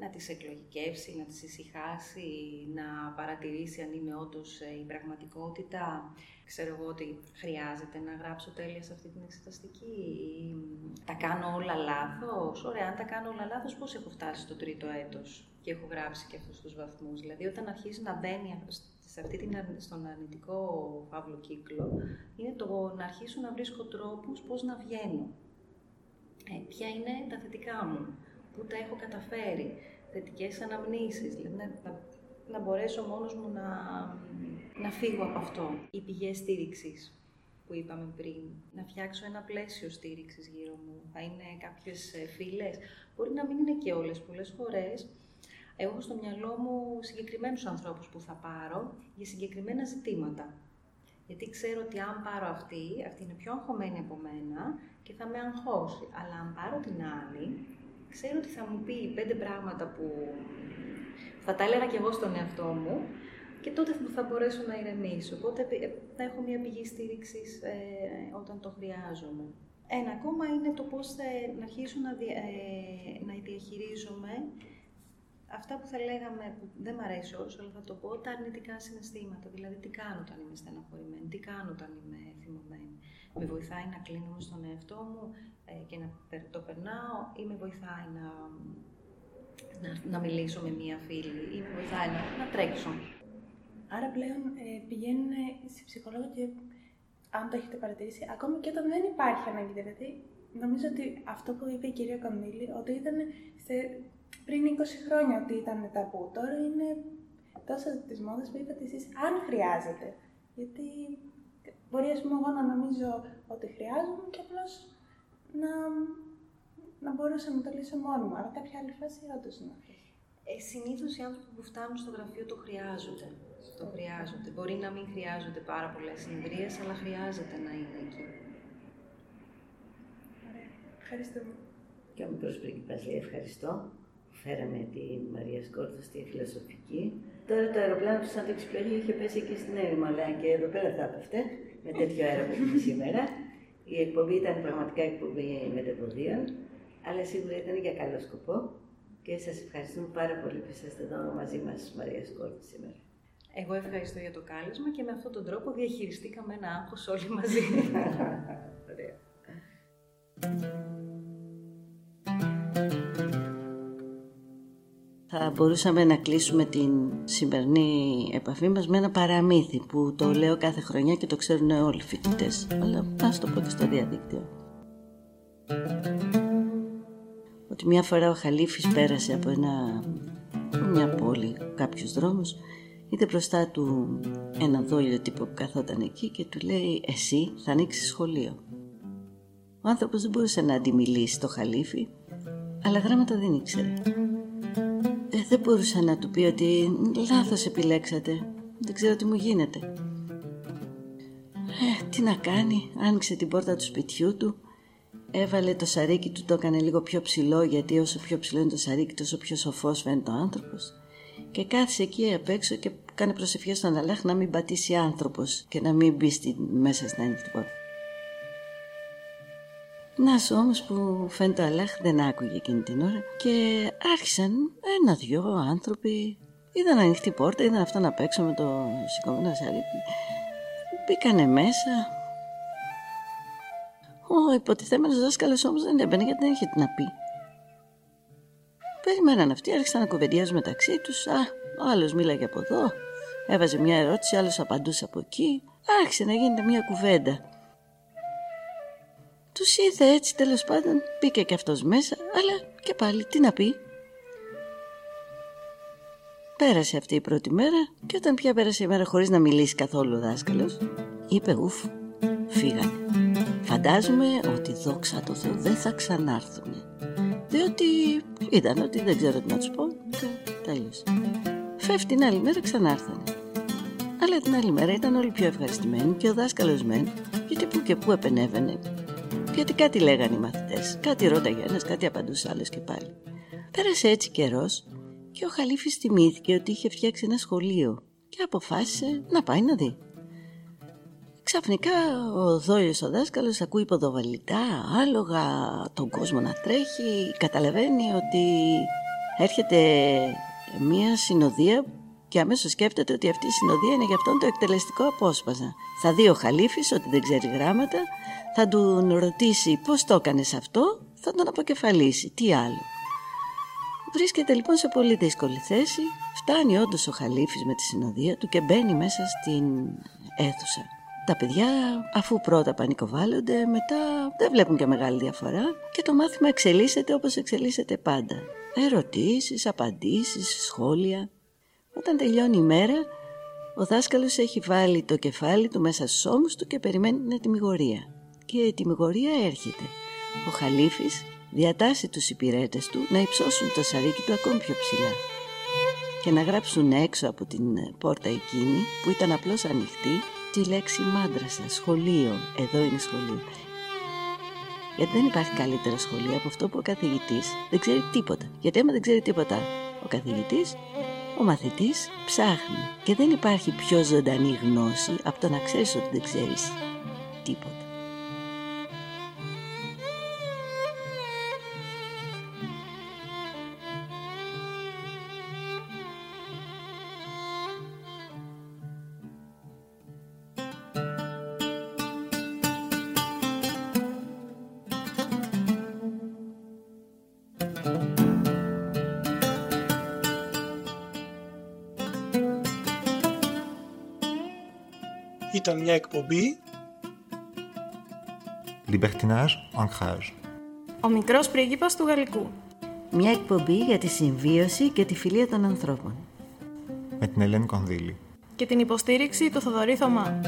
να τις εκλογικεύσει, να τις ησυχάσει, να παρατηρήσει αν είναι όντως ε, η πραγματικότητα. Ξέρω εγώ ότι χρειάζεται να γράψω τέλεια σε αυτή την εξεταστική. Τα κάνω όλα λάθος. Ωραία, αν τα κάνω όλα λάθος, πώς έχω φτάσει στο τρίτο έτος και έχω γράψει και αυτούς τους βαθμούς. Δηλαδή, όταν αρχίζει να μπαίνει σε αυτή την, στον αρνητικό φαύλο κύκλο, είναι το να αρχίσω να βρίσκω τρόπους πώς να βγαίνω. Ε, ποια είναι τα θετικά μου, πού τα έχω καταφέρει, θετικές αναμνήσεις, δηλαδή να, να, μπορέσω μόνος μου να, να φύγω από αυτό. Οι πηγές στήριξης που είπαμε πριν, να φτιάξω ένα πλαίσιο στήριξης γύρω μου, θα είναι κάποιες ε, φίλες, μπορεί να μην είναι και όλες, πολλές φορές έχω στο μυαλό μου συγκεκριμένους ανθρώπους που θα πάρω για συγκεκριμένα ζητήματα. Γιατί ξέρω ότι αν πάρω αυτή, αυτή είναι πιο αγχωμένη από μένα και θα με αγχώσει. Αλλά αν πάρω την άλλη, ξέρω ότι θα μου πει πέντε πράγματα που θα τα έλεγα κι εγώ στον εαυτό μου και τότε θα μπορέσω να ηρεμήσω. Οπότε ε, θα έχω μια πηγή στήριξης ε, όταν το χρειάζομαι. Ένα ακόμα είναι το πώς θα, να αρχίσω να, ε, να διαχειρίζομαι αυτά που θα λέγαμε, που δεν μ' αρέσει όσο, αλλά θα το πω, τα αρνητικά συναισθήματα. Δηλαδή, τι κάνω όταν είμαι στεναχωρημένη, τι κάνω όταν είμαι θυμωμένη. Με βοηθάει να κλείνω στον εαυτό μου ε, και να το περνάω ή με βοηθάει να, να, να μιλήσω με μία φίλη ή με βοηθάει να, να τρέξω. Άρα πλέον ε, πηγαίνουν σε ψυχολόγο και αν το έχετε παρατηρήσει, ακόμη και όταν δεν υπάρχει ανάγκη, δηλαδή νομίζω ότι αυτό που είπε η κυρία Καμίλη, ότι ήταν σε πριν 20 χρόνια ότι ήταν ταμπού. Τώρα είναι τόσο της μόδας που είπατε εσείς, αν χρειάζεται. Γιατί μπορεί ας πούμε, εγώ να νομίζω ότι χρειάζομαι και απλώς να, να μπορούσα να το λύσω μόνο μου. Αλλά κάποια άλλη φάση όντως είναι αυτή. Ε, Συνήθως οι άνθρωποι που φτάνουν στο γραφείο το χρειάζονται. Το χρειάζονται. Μπορεί να μην χρειάζονται πάρα πολλές συνεδρίε, αλλά χρειάζεται να είναι εκεί. Ωραία. Ευχαριστούμε. Και ο μικρό πρίγκιπας λέει ευχαριστώ φέραμε τη Μαρία Σκόρτα στη φιλοσοφική. Τώρα το αεροπλάνο του Σάντα Εξυπηρία είχε πέσει εκεί στην έρημο, αλλά και εδώ πέρα θα έπεφτε, με τέτοιο αέρα που έχουμε σήμερα. Η εκπομπή ήταν πραγματικά εκπομπή μετεποδίων, αλλά σίγουρα ήταν για καλό σκοπό. Και σας ευχαριστούμε πάρα πολύ που είσαστε εδώ μαζί μας, Μαρία Σκόρτα, σήμερα. Εγώ ευχαριστώ για το κάλεσμα και με αυτόν τον τρόπο διαχειριστήκαμε ένα άγχος όλοι μαζί. Ωραία. Θα μπορούσαμε να κλείσουμε την σημερινή επαφή μας με ένα παραμύθι που το λέω κάθε χρονιά και το ξέρουν όλοι οι φοιτητές, αλλά ας το πω και στο διαδίκτυο. ότι μια φορά ο Χαλίφης πέρασε από ένα, μια πόλη, κάποιους δρόμους, είδε μπροστά του ένα δόλιο τύπο που καθόταν εκεί και του λέει «Εσύ θα ανοίξεις σχολείο». Ο άνθρωπος δεν μπορούσε να αντιμιλήσει το Χαλίφη, αλλά γράμματα δεν ήξερε. Ε, δεν μπορούσε να του πει ότι λάθος επιλέξατε, δεν ξέρω τι μου γίνεται. Ε, τι να κάνει, άνοιξε την πόρτα του σπιτιού του, έβαλε το σαρίκι του, το έκανε λίγο πιο ψηλό γιατί όσο πιο ψηλό είναι το σαρίκι τόσο πιο σοφός φαίνεται ο άνθρωπος και κάθισε εκεί απ' έξω και κάνει προσευχές στον Αλάχ να μην πατήσει άνθρωπος και να μην μπει στη, μέσα στην ανοιχτή πόρτα. Να όμως που φαίνεται ο Αλάχ δεν άκουγε εκείνη την ώρα και άρχισαν ένα-δυο άνθρωποι είδαν ανοιχτή πόρτα, είδαν αυτό να παίξω με το σηκωμένο σαρίκι Μπήκανε μέσα. Ο υποτιθέμενος δάσκαλος όμως δεν έμπαινε γιατί δεν είχε τι να πει. Περιμέναν αυτοί, άρχισαν να κουβεντιάζουν μεταξύ τους. Α, ο άλλος μίλαγε από εδώ, έβαζε μια ερώτηση, άλλος απαντούσε από εκεί. Άρχισε να γίνεται μια κουβέντα. Τους είδε έτσι τέλος πάντων, μπήκε και αυτός μέσα, αλλά και πάλι τι να πει. Πέρασε αυτή η πρώτη μέρα και όταν πια πέρασε η μέρα χωρίς να μιλήσει καθόλου ο δάσκαλος, είπε ουφ, φύγανε. Φαντάζομαι ότι δόξα τω Θεώ δεν θα ξανάρθουν. Διότι είδαν ότι δεν ξέρω τι να τους πω και τέλειωσε. Φεύγει την άλλη μέρα ξανάρθανε. Αλλά την άλλη μέρα ήταν όλοι πιο ευχαριστημένοι και ο δάσκαλος μεν, γιατί που και που επενέβαινε. Γιατί κάτι λέγανε οι μαθητές, κάτι ρώταγε ένας, κάτι απαντούσε άλλος και πάλι. Πέρασε έτσι καιρός και ο Χαλίφης θυμήθηκε ότι είχε φτιάξει ένα σχολείο και αποφάσισε να πάει να δει. Ξαφνικά ο δόλιος ο δάσκαλος ακούει ποδοβαλιτά, άλογα, τον κόσμο να τρέχει, καταλαβαίνει ότι έρχεται μια συνοδεία και αμέσως σκέφτεται ότι αυτή η συνοδεία είναι για αυτόν το εκτελεστικό απόσπασμα. Θα δει ο Χαλίφης ότι δεν ξέρει γράμματα, θα του ρωτήσει πώς το έκανες αυτό, θα τον αποκεφαλίσει, τι άλλο. Βρίσκεται λοιπόν σε πολύ δύσκολη θέση, φτάνει όντως ο Χαλίφης με τη συνοδεία του και μπαίνει μέσα στην αίθουσα. Τα παιδιά αφού πρώτα πανικοβάλλονται μετά δεν βλέπουν και μεγάλη διαφορά και το μάθημα εξελίσσεται όπως εξελίσσεται πάντα. Ερωτήσεις, απαντήσεις, σχόλια. Όταν τελειώνει η μέρα ο δάσκαλος έχει βάλει το κεφάλι του μέσα στους ώμους του και περιμένει την ετοιμιγορία. Και η ετοιμιγορία έρχεται. Ο Χαλίφης διατάσσει τους υπηρέτες του να υψώσουν το σαρίκι του ακόμη πιο ψηλά και να γράψουν έξω από την πόρτα εκείνη που ήταν απλώς ανοιχτή τη λέξη μάντρασα, σχολείο, εδώ είναι σχολείο. Γιατί δεν υπάρχει καλύτερο σχολείο από αυτό που ο καθηγητής δεν ξέρει τίποτα. Γιατί άμα δεν ξέρει τίποτα ο καθηγητής, ο μαθητής ψάχνει. Και δεν υπάρχει πιο ζωντανή γνώση από το να ξέρεις ότι δεν ξέρεις τίποτα. Ήταν μια εκπομπή Libertinage, ancrage. Ο μικρός πρίγκιπας του Γαλλικού. Μια εκπομπή για τη συμβίωση και τη φιλία των ανθρώπων. Με την Ελένη Κονδύλη. Και την υποστήριξη του Θοδωρή Θωμά.